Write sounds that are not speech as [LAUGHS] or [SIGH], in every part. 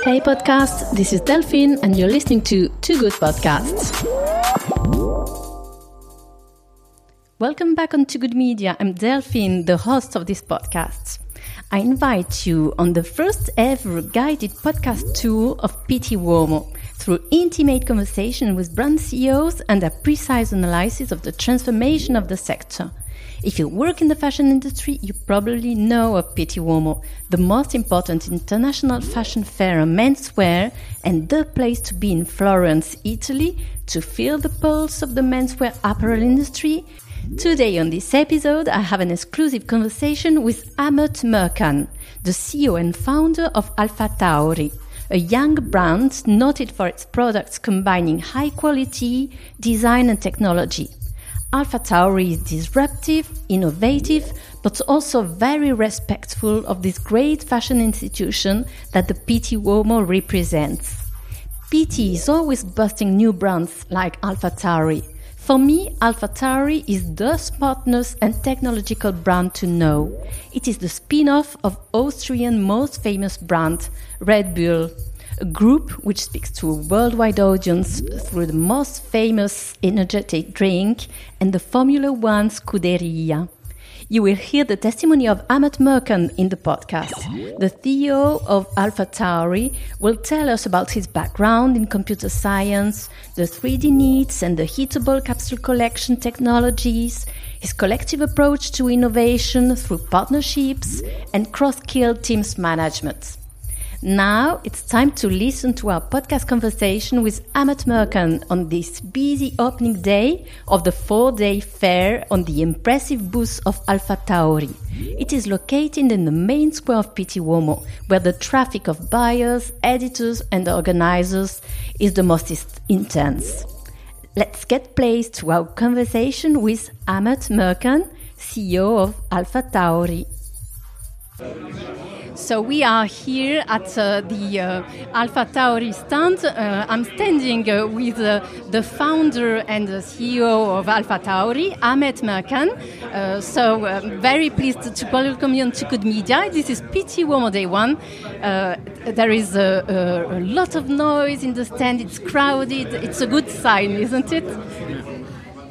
Hey podcast, this is Delphine and you're listening to Two Good Podcasts. Welcome back on Two Good Media. I'm Delphine, the host of this podcast. I invite you on the first ever guided podcast tour of Pitti Uomo through intimate conversation with brand CEOs and a precise analysis of the transformation of the sector. If you work in the fashion industry, you probably know of Pitti Uomo, the most important international fashion fair on menswear and the place to be in Florence, Italy, to feel the pulse of the menswear apparel industry. Today on this episode, I have an exclusive conversation with Ahmet Mercan, the CEO and founder of Alpha Tauri, a young brand noted for its products combining high quality, design and technology. Alpha Tauri is disruptive, innovative, but also very respectful of this great fashion institution that the Pitti Uomo represents. Pitti is always busting new brands like Alpha Tauri. For me, Alpha Tauri is the smartness and technological brand to know. It is the spin-off of Austrian most famous brand, Red Bull, a group which speaks to a worldwide audience through the most famous energetic drink and the Formula One Scuderia. You will hear the testimony of Ahmet Mercan in the podcast. The CEO of Alpha Tauri will tell us about his background in computer science, the 3D knits and the heatable capsule collection technologies, his collective approach to innovation through partnerships, and cross-skill teams management. Now it's time to listen to our podcast conversation with Ahmet Mercan on this busy opening day of the four day fair on the impressive booth of Alpha Tauri. It is located in the main square of Pitti Uomo, where the traffic of buyers, editors, and organizers is the most intense. Let's get placed to our conversation with Ahmet Mercan, CEO of Alpha Tauri. So we are here at uh, the uh, Alpha Tauri stand. Uh, I'm standing uh, with uh, the founder and the CEO of Alpha Tauri, Ahmet Mercan. Uh, so very pleased to welcome you Two Good Media. This is Pitti Uomo Day One. there is a, a, a lot of noise in the stand. It's crowded. It's a good sign, isn't it?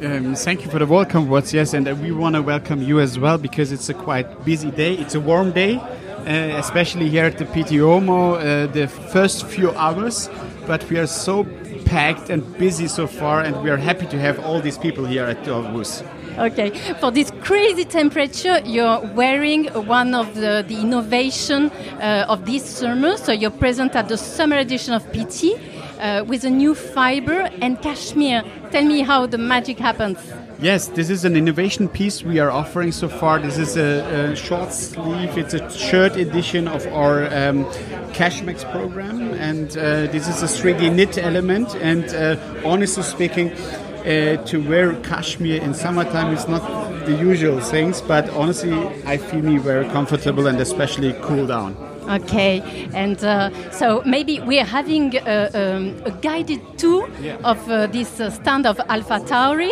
Um, thank you for the welcome words, yes, and we want to welcome you as well because it's a quite busy day. It's a warm day, uh, especially here at the Pitti Uomo, uh, the first few hours. But we are so packed and busy so far, and we are happy to have all these people here at booth. Okay, for this crazy temperature, you're wearing one of the, the innovation uh, of this summer. So you're present at the summer edition of Pitti uh, with a new fiber and cashmere. Tell me how the magic happens. Yes, this is an innovation piece we are offering so far. This is a, a short sleeve, it's a shirt edition of our um, Cashmex program, and uh, this is a 3D knit element. And uh, honestly speaking, uh, to wear cashmere in summertime is not the usual things, but honestly, I feel me very comfortable and especially cool down. Okay, and uh, so maybe we are having a, um, a guided tour yeah. of uh, this uh, stand of Alpha Tauri.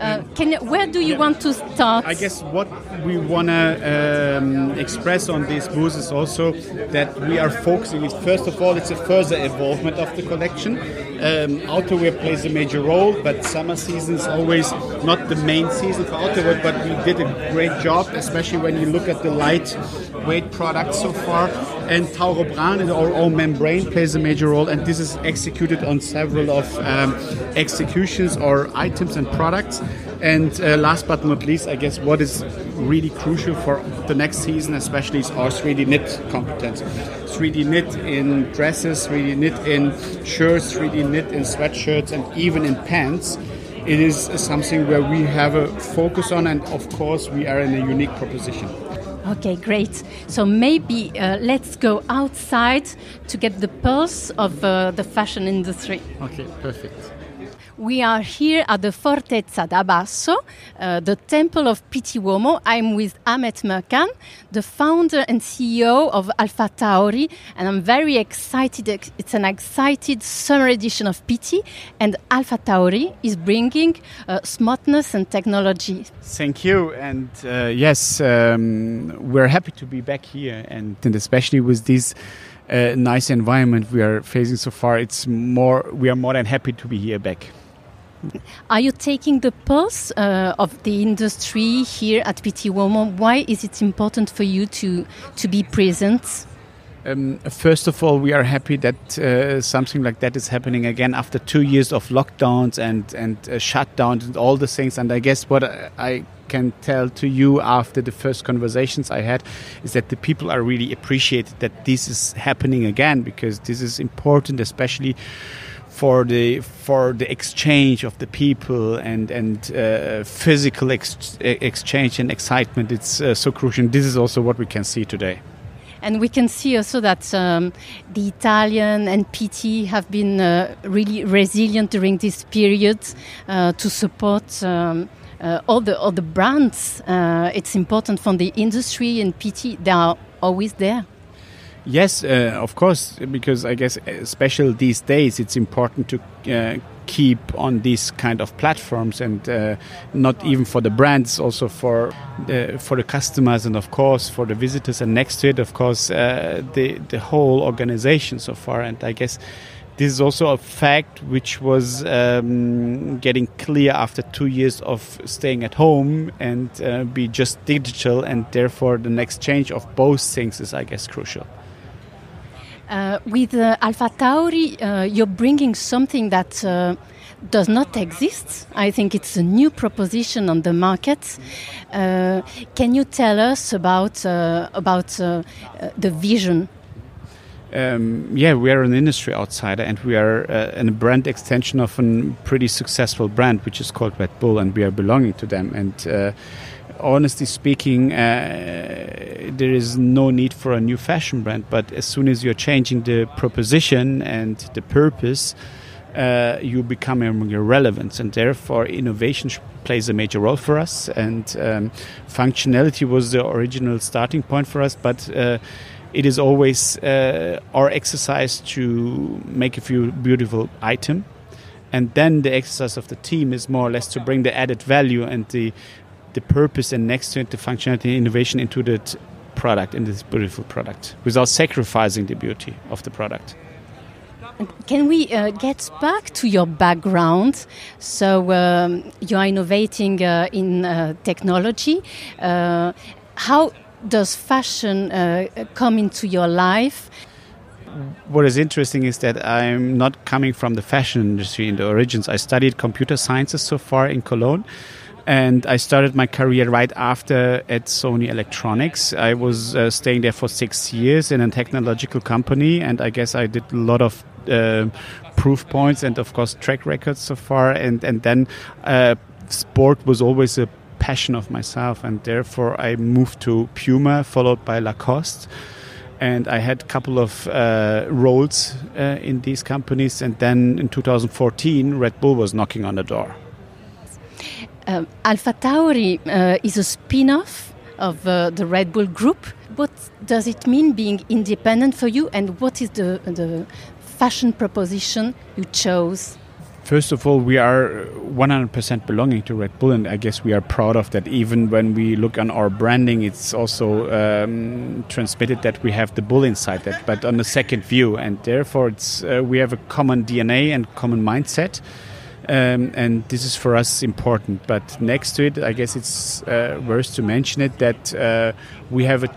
Uh, can where do you yeah. want to start? I guess what we want to um, express on this booth is also that we are focusing. First of all, it's a further involvement of the collection. Um, outerwear plays a major role, but summer season is always not the main season for outerwear. But we did a great job, especially when you look at the lightweight products so far. And Tauro Bran, our own membrane, plays a major role, and this is executed on several of um, executions or items and products. And uh, last but not least, I guess what is really crucial for the next season, especially, is our 3D knit competence. 3D knit in dresses, 3D knit in shirts, 3D knit in sweatshirts, and even in pants. It is something where we have a focus on, and of course, we are in a unique proposition. Okay, great. So maybe uh, let's go outside to get the pulse of uh, the fashion industry. Okay, perfect. We are here at the Fortezza da Basso, uh, the temple of Uomo. I'm with Ahmet Mercan, the founder and CEO of Alpha Tauri, and I'm very excited. It's an excited summer edition of Pitti, and Alpha Tauri is bringing uh, smartness and technology. Thank you, and uh, yes, um, we're happy to be back here, and, and especially with these uh, nice environment we are facing so far, it's more we are more than happy to be here back. Are you taking the pulse uh, of the industry here at Pitti Uomo? Why is it important for you to to be present? Um, first of all, we are happy that uh, something like that is happening again after two years of lockdowns and and uh, shutdowns and all the things. And I guess what I can tell to you after the first conversations I had is that the people are really appreciated that this is happening again because this is important, especially for the for the exchange of the people and and uh, physical ex exchange and excitement. It's uh, so crucial. This is also what we can see today. And we can see also that um, the Italian and Pitti have been uh, really resilient during this period uh, to support. Um, uh, all the all the brands, uh, it's important from the industry and Pitti. They are always there. Yes, uh, of course, because I guess, especially these days, it's important to uh, keep on these kind of platforms, and uh, not even for the brands, also for the, for the customers, and of course for the visitors, and next to it, of course, uh, the the whole organization so far. And I guess this is also a fact which was um, getting clear after two years of staying at home and uh, be just digital, and therefore the next change of both things is, I guess, crucial. Uh, with uh, Alpha Tauri, uh, you're bringing something that uh, does not exist. I think it's a new proposition on the market. Uh, can you tell us about uh, about the vision? Um, yeah, we are an industry outsider, and we are a brand extension of a pretty successful brand, which is called Red Bull, and we are belonging to them. And honestly speaking, uh, there is no need for a new fashion brand. But as soon as you're changing the proposition and the purpose, uh, you become irrelevant, and therefore innovation plays a major role for us. And um, functionality was the original starting point for us, but. Uh, it is always uh, our exercise to make a few beautiful item and then the exercise of the team is more or less to bring the added value and the the purpose and next to it the functionality and innovation into that product in this beautiful product without sacrificing the beauty of the product. Can we uh, get back to your background? So um, you are innovating uh, in uh, technology. Uh, how does fashion uh, come into your life? What is interesting is that I'm not coming from the fashion industry in the origins. I studied computer sciences so far in Cologne and I started my career right after at Sony Electronics. I was uh, staying there for six years in a technological company, and I guess I did a lot of uh, proof points and, of course, track records so far. And and then uh, sport was always a passion of myself, and therefore I moved to Puma, followed by Lacoste. And I had a couple of uh, roles uh, in these companies, and then in 2014, Red Bull was knocking on the door. Um, Alpha Tauri uh, is a spin off of uh, the Red Bull Group. What does it mean being independent for you, and what is the, the fashion proposition you chose? First of all, we are 100% belonging to Red Bull, and I guess we are proud of that. Even when we look on our branding, it's also um, transmitted that we have the bull inside that, but on the second view, and therefore it's uh, we have a common DNA and common mindset. Um, and this is for us important. But next to it, I guess it's uh, worth to mention it that uh, we have a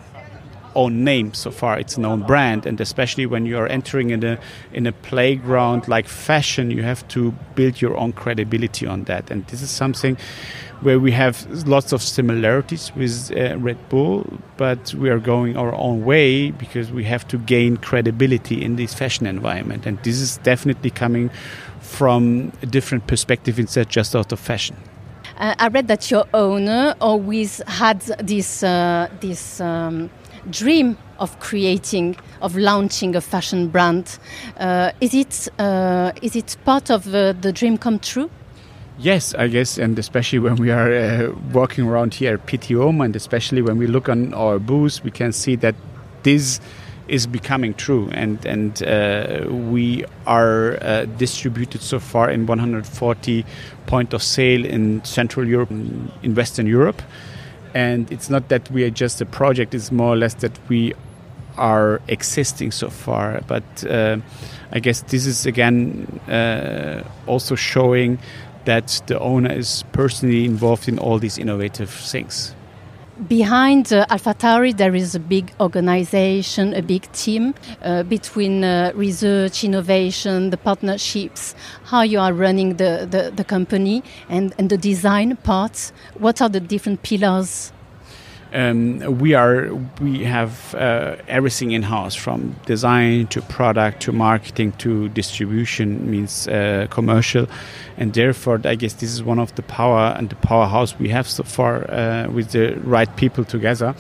own name so far it's an own brand and especially when you are entering in a in a playground like fashion you have to build your own credibility on that and this is something where we have lots of similarities with uh, Red Bull but we are going our own way because we have to gain credibility in this fashion environment and this is definitely coming from a different perspective instead just out of fashion. Uh, I read that your owner always had this uh, this um, dream of creating, of launching a fashion brand. Uh, is it uh, is it part of uh, the dream come true? Yes, I guess, and especially when we are uh, walking around here at Pitti Uomo, and especially when we look on our booths, we can see that this is becoming true, and and uh, we are uh, distributed so far in 140 point of sale in Central Europe, in Western Europe, and it's not that we are just a project; it's more or less that we are existing so far. But uh, I guess this is again uh, also showing that the owner is personally involved in all these innovative things. Behind uh, AlphaTauri, there is a big organization, a big team uh, between uh, research, innovation, the partnerships, how you are running the, the, the company, and, and the design part. What are the different pillars um, we are we have uh, everything in house from design to product to marketing to distribution means uh, commercial. And therefore I guess this is one of the power and the powerhouse we have so far uh, with the right people together.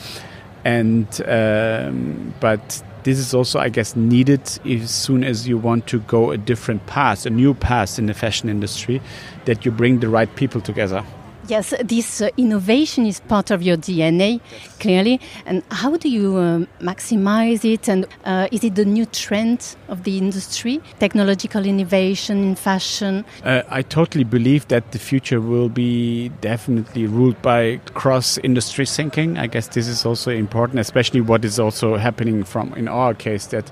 And um, but this is also I guess needed as soon as you want to go a different path a new path in the fashion industry that you bring the right people together Yes, this uh, innovation is part of your DNA, yes. clearly. And how do you uh, maximize it? And uh, is it the new trend of the industry, technological innovation in fashion? Uh, I totally believe that the future will be definitely ruled by cross industry thinking. I guess this is also important, especially what is also happening from in our case that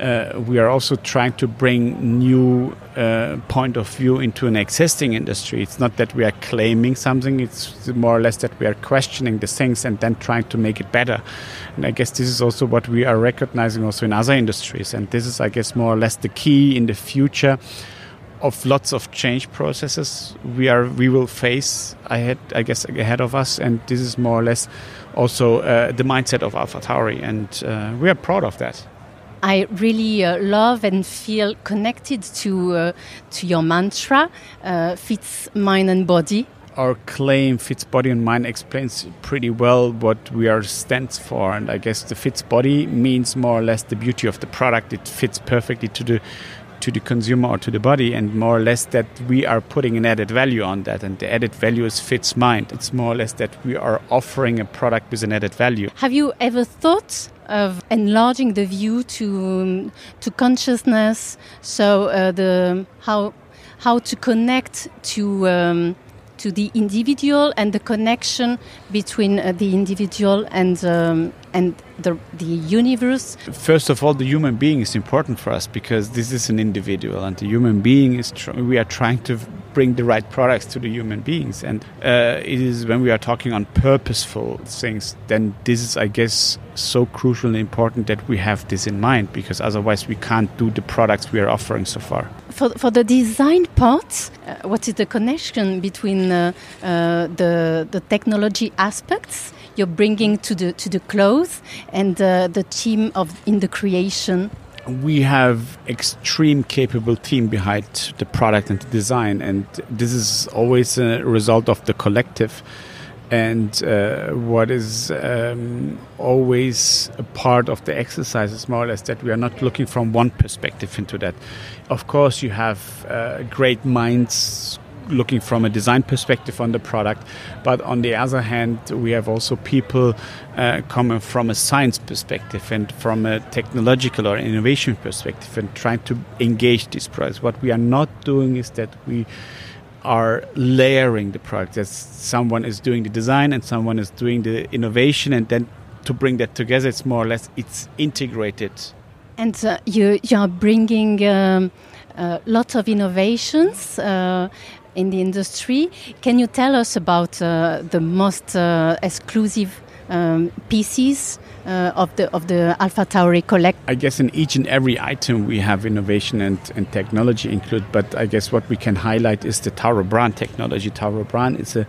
uh, we are also trying to bring new uh, point of view into an existing industry. It's not that we are claiming something; it's more or less that we are questioning the things and then trying to make it better. And I guess this is also what we are recognizing also in other industries. And this is, I guess, more or less the key in the future of lots of change processes we are we will face ahead I guess ahead of us and this is more or less also uh, the mindset of Alpha Tauri and uh, we are proud of that. I really uh, love and feel connected to uh, to your mantra, uh, fits mind and body. Our claim fits body and mind explains pretty well what we are stands for, and I guess the fits body means more or less the beauty of the product. It fits perfectly to the to the consumer or to the body, and more or less that we are putting an added value on that, and the added value is fits mind. It's more or less that we are offering a product with an added value. Have you ever thought of enlarging the view to um, to consciousness? So uh, the how how to connect to um, to the individual and the connection between uh, the individual and um, and the the universe. First of all, the human being is important for us because this is an individual, and the human being is we are trying to bring the right products to the human beings, and uh, it is when we are talking on purposeful things, then this is, I guess, so crucial and important that we have this in mind because otherwise we can't do the products we are offering so far. For, for the design part, uh, what is the connection between uh, uh, the, the technology aspects you're bringing to the, to the clothes and uh, the team of in the creation? we have extreme capable team behind the product and the design and this is always a result of the collective and uh, what is um, always a part of the exercise is more or less that we are not looking from one perspective into that. Of course, you have uh, great minds looking from a design perspective on the product, but on the other hand, we have also people uh, coming from a science perspective and from a technological or innovation perspective and trying to engage these products. What we are not doing is that we are layering the product. That someone is doing the design and someone is doing the innovation, and then to bring that together, it's more or less it's integrated. And uh, you you are bringing um, uh, lots of innovations. Uh, in the industry, can you tell us about uh, the most uh, exclusive um, pieces uh, of the of the Alpha Tauri collect? I guess in each and every item we have innovation and, and technology included, but I guess what we can highlight is the Tauro brand technology. Tauro brand is a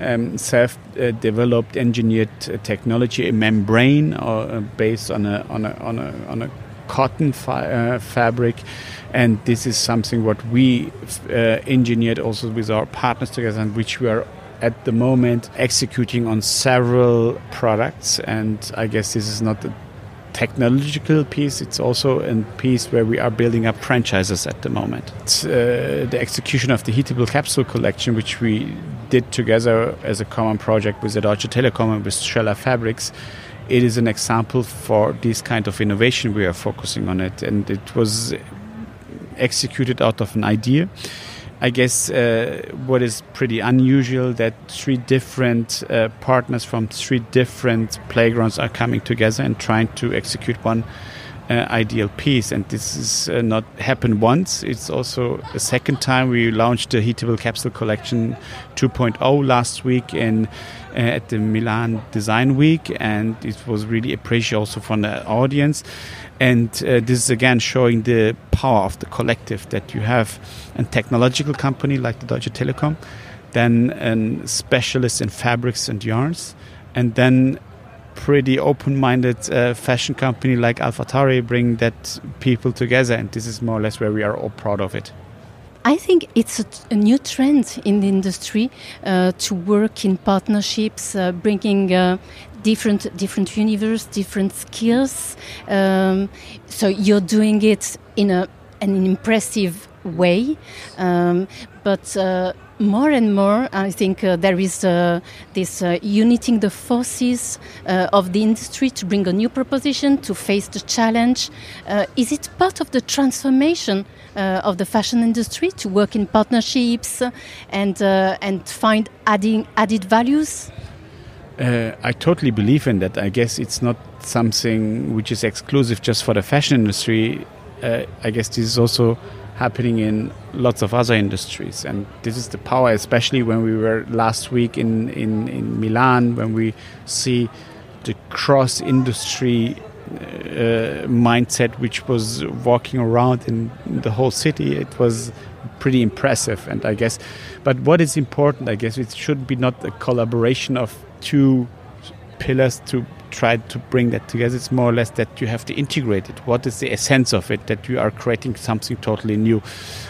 um, self-developed, engineered uh, technology, a membrane uh, based on a on a on a, on a cotton uh, fabric and this is something what we uh, engineered also with our partners together and which we are at the moment executing on several products, and I guess this is not a technological piece, it's also a piece where we are building up franchises at the moment. Uh, the execution of the heatable capsule collection, which we did together as a common project with the Deutsche Telekom and with Schoeller Fabrics, it is an example for this kind of innovation we are focusing on it, and it was executed out of an idea I guess uh, what is pretty unusual that three different uh, partners from three different playgrounds are coming together and trying to execute one uh, ideal piece. And this is uh, not happened once. It's also a second time we launched the Heatable Capsule Collection 2.0 last week in uh, at the Milan Design Week, and it was really appreciated also from the audience. And uh, this is again showing the power of the collective that you have a technological company like the Deutsche Telekom, then a specialist in fabrics and yarns, and then pretty open-minded uh, fashion company like AlphaTauri bring that people together, and this is more or less where we are all proud of it. I think it's a, a new trend in the industry uh, to work in partnerships, uh, bringing uh, different different universe, different skills. Um, so you're doing it in a an impressive way, um, but uh, more and more, I think uh, there is uh, this uh, uniting the forces uh, of the industry to bring a new proposition to face the challenge. Uh, is it part of the transformation uh, of the fashion industry to work in partnerships and and find adding added values? I totally believe in that. I guess it's not something which is exclusive just for the fashion industry. I guess this is also happening in lots of other industries. And this is the power, especially when we were last week in, in, in Milan, when we see the cross industry uh, mindset which was walking around in the whole city. It was pretty impressive. And I guess, but what is important, I guess, it should be not a collaboration of two pillars to try to bring that together. It's more or less that you have to integrate it. What is the essence of it? That you are creating something totally new.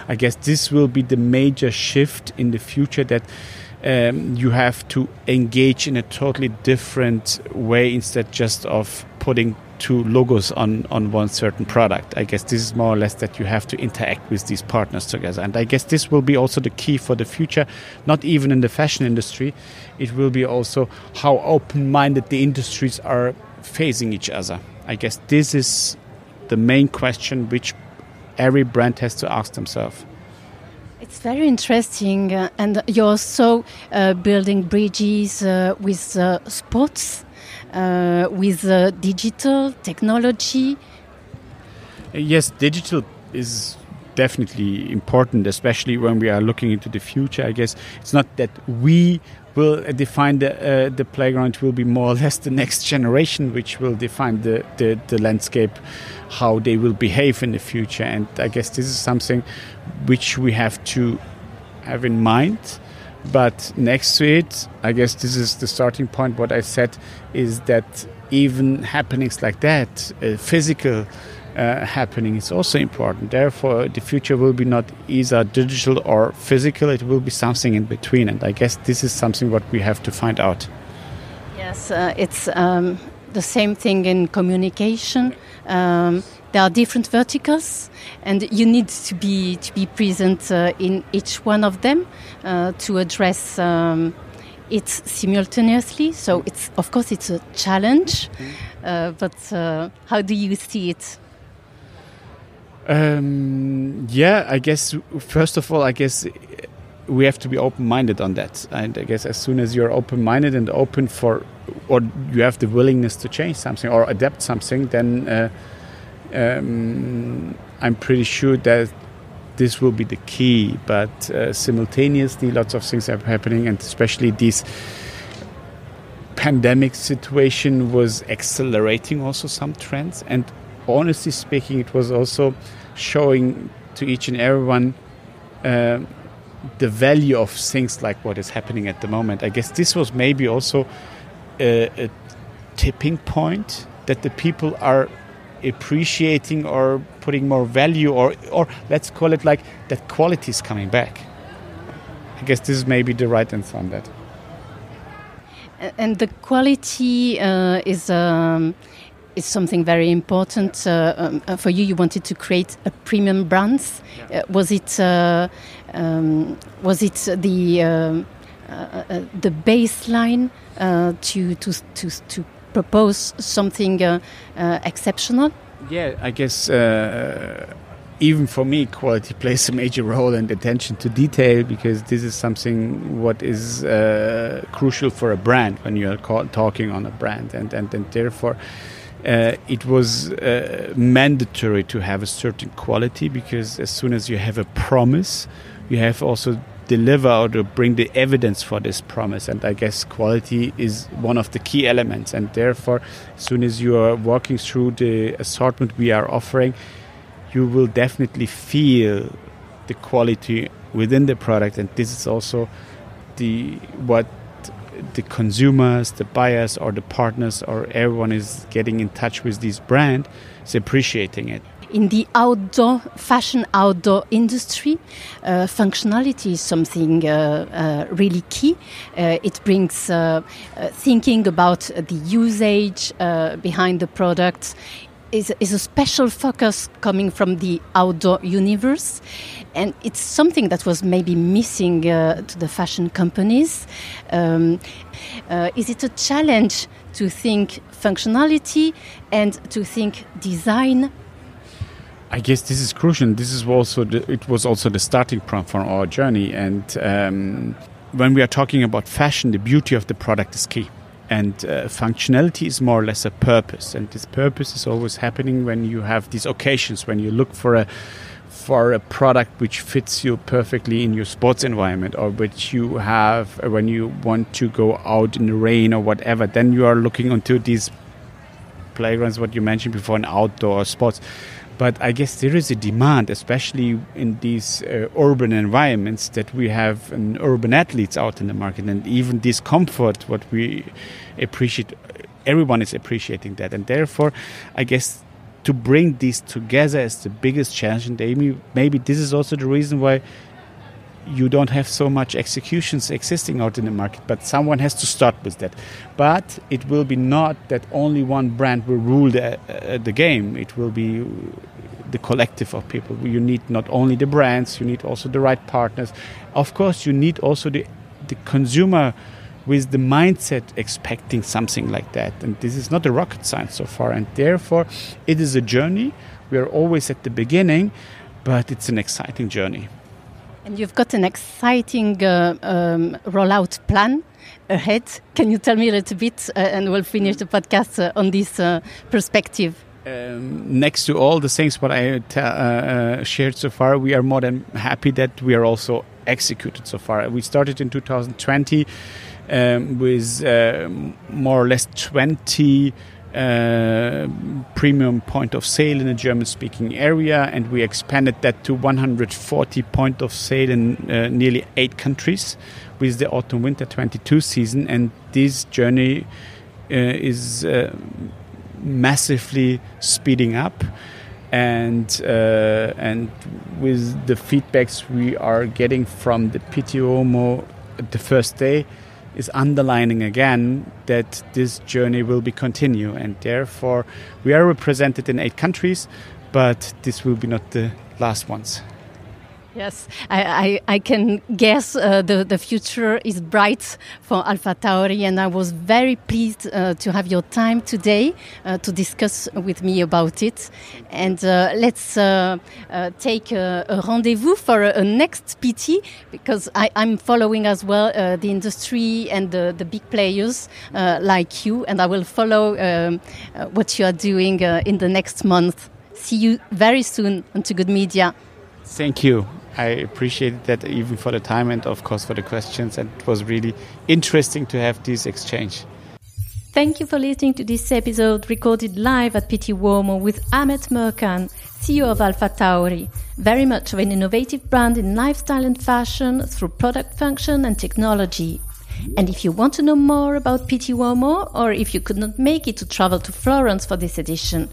I guess this will be the major shift in the future that um, you have to engage in a totally different way instead just of putting two logos on, on one certain product. I guess this is more or less that you have to interact with these partners together. And I guess this will be also the key for the future, not even in the fashion industry. It will be also how open minded the industries are facing each other. I guess this is the main question which every brand has to ask themselves. It's very interesting, uh, and you're also uh, building bridges uh, with uh, sports with uh, digital technology? Yes, digital is definitely important, especially when we are looking into the future. I guess it's not that we will define the uh, the playground; it will be more or less the next [LAUGHS] generation which will define the, the, the landscape, how they will behave in the future. And I guess this is something which we have to have in mind but next to it, I guess this is the starting point. What I said is that even happenings like that, uh, physical uh, happening, is also important. Therefore, the future will be not either digital or physical, it will be something in between. And I guess this is something what we have to find out. Yes, uh, it's um, the same thing in communication. Um, there are different verticals, and you need to be to be present uh, in each one of them uh, to address um, it simultaneously. So it's of course it's a challenge, uh, but uh, how do you see it? Um, yeah, I guess first of all, I guess we have to be open-minded on that, and I guess as soon as you're open-minded and open for, or you have the willingness to change something or adapt something, then uh, um, I'm pretty sure that this will be the key. But uh, simultaneously, lots of things are happening, and especially this pandemic situation was accelerating also some trends. And honestly speaking, it was also showing to each and everyone. Uh, the value of things like what is happening at the moment. I guess this was maybe also a, a tipping point that the people are appreciating or putting more value or or let's call it like that quality is coming back i guess this is maybe the right answer on that and the quality uh, is um, is something very important uh, um, uh, for you. You wanted to create a premium brands. Yeah. Uh, was it uh, um, was it the um, uh, the baseline to to to to propose something uh, uh, exceptional? Yeah, I guess uh, even for me, quality [LAUGHS] plays a major role and attention to detail because this is something what is uh, crucial for a brand when you are talking on a brand, and and, and therefore. Uh, it was uh, mandatory to have a certain quality because as soon as you have a promise, you have also deliver or to bring the evidence for this promise. And I guess quality is one of the key elements. And therefore, as soon as you are walking through the assortment we are offering, you will definitely feel the quality within the product and this is also the what the consumers the buyers or the partners or everyone is getting in touch with this brand is appreciating it in the outdoor fashion outdoor industry uh, functionality is something uh, uh, really key uh, it brings uh, uh, thinking about the usage behind the product is, is a special focus coming from the outdoor universe. And it's something that was maybe missing to the fashion companies. Um, is it a challenge to think functionality and to think design? I guess this is crucial. This is also the, it was also the starting point for our journey. And um, when we are talking about fashion, the beauty of the product is key and uh, functionality is more or less a purpose and this purpose is always happening when you have these occasions when you look for a for a product which fits you perfectly in your sports environment or which you have uh, when you want to go out in the rain or whatever then you are looking onto these playgrounds what you mentioned before in outdoor sports but I guess there is a demand, especially in these uh, urban environments, that we have an urban athletes out in the market, and even this comfort, what we appreciate, everyone is appreciating that, and therefore, I guess to bring these together is the biggest challenge. And maybe, maybe this is also the reason why you don't have so much executions existing out in the market but someone has to start with that. But it will be not that only one brand will rule the, uh, the game. It will be the collective of people. You need not only the brands you need also the right partners. Of course you need also the, the consumer with the mindset expecting something like that. And this is not a rocket science so far. And therefore it is a journey. We are always at the beginning but it's an exciting journey. And you've got an exciting uh, um, rollout plan ahead. Can you tell me a little bit, uh, and we'll finish the podcast uh, on this uh, perspective? Um, next to all the things what I uh, uh, shared so far, we are more than happy that we are also executed so far. We started in 2020 um, with more or less 20 uh, premium point of sale in a German speaking area, and we expanded that to 140 point of sale in uh, nearly eight countries with the autumn winter 22 season. And this journey uh, is uh, massively speeding up. And uh, and with the feedbacks we are getting from the Pitti Uomo the first day, is underlining again that this journey will be continue and therefore we are represented in eight countries but this will be not the last ones Yes, I, I, I, can guess uh, the, the future is bright for Alpha Tauri, and I was very pleased uh, to have your time today uh, to discuss with me about it. And uh, let's uh, uh, take a, a rendezvous for a, a, next Pitti, because I, am following as well the industry and the, the big players like you, and I will follow um, what you are doing in the next month. See you very soon on To Good Media. Thank you. I appreciated that even for the time and of course for the questions and it was really interesting to have this exchange. Thank you for listening to this episode recorded live at Pitti Uomo with Ahmet Mercan, CEO of Alpha Tauri, very much of an innovative brand in lifestyle and fashion through product function and technology. And if you want to know more about Pitti Uomo or if you could not make it to travel to Florence for this edition,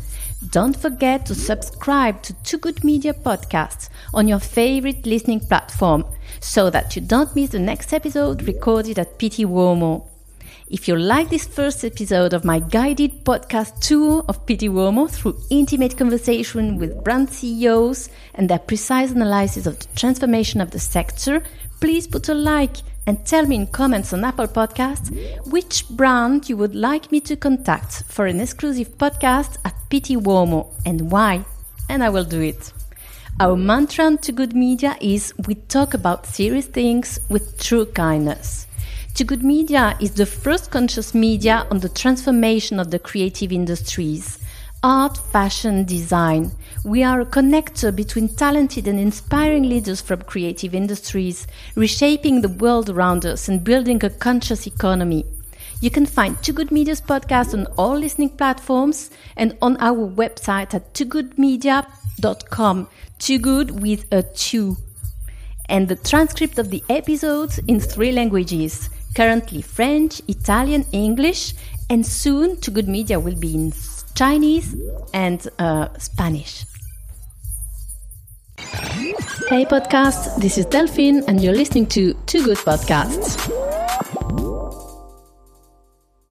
don't forget to subscribe to Too Good Media podcasts on your favorite listening platform so that you don't miss the next episode recorded at Pitti Uomo. If you like this first episode of my guided podcast tour of Pitti Uomo through intimate conversation with brand CEOs and their precise analysis of the transformation of the sector, please put a like and tell me in comments on Apple Podcasts which brand you would like me to contact for an exclusive podcast at Uomo and why, and I will do it. Our mantra on Too Good Media is we talk about serious things with true kindness. To Good Media is the first conscious media on the transformation of the creative industries. Art, fashion, design. We are a connector between talented and inspiring leaders from creative industries, reshaping the world around us and building a conscious economy. You can find Too Good Media's podcast on all listening platforms and on our website at toogoodmedia.com. Too good with a two. And the transcript of the episodes in three languages currently French, Italian, English, and soon Too Good Media will be in Chinese and uh, Spanish. Hey podcast, this is Delphine and you're listening to Too Good Podcasts.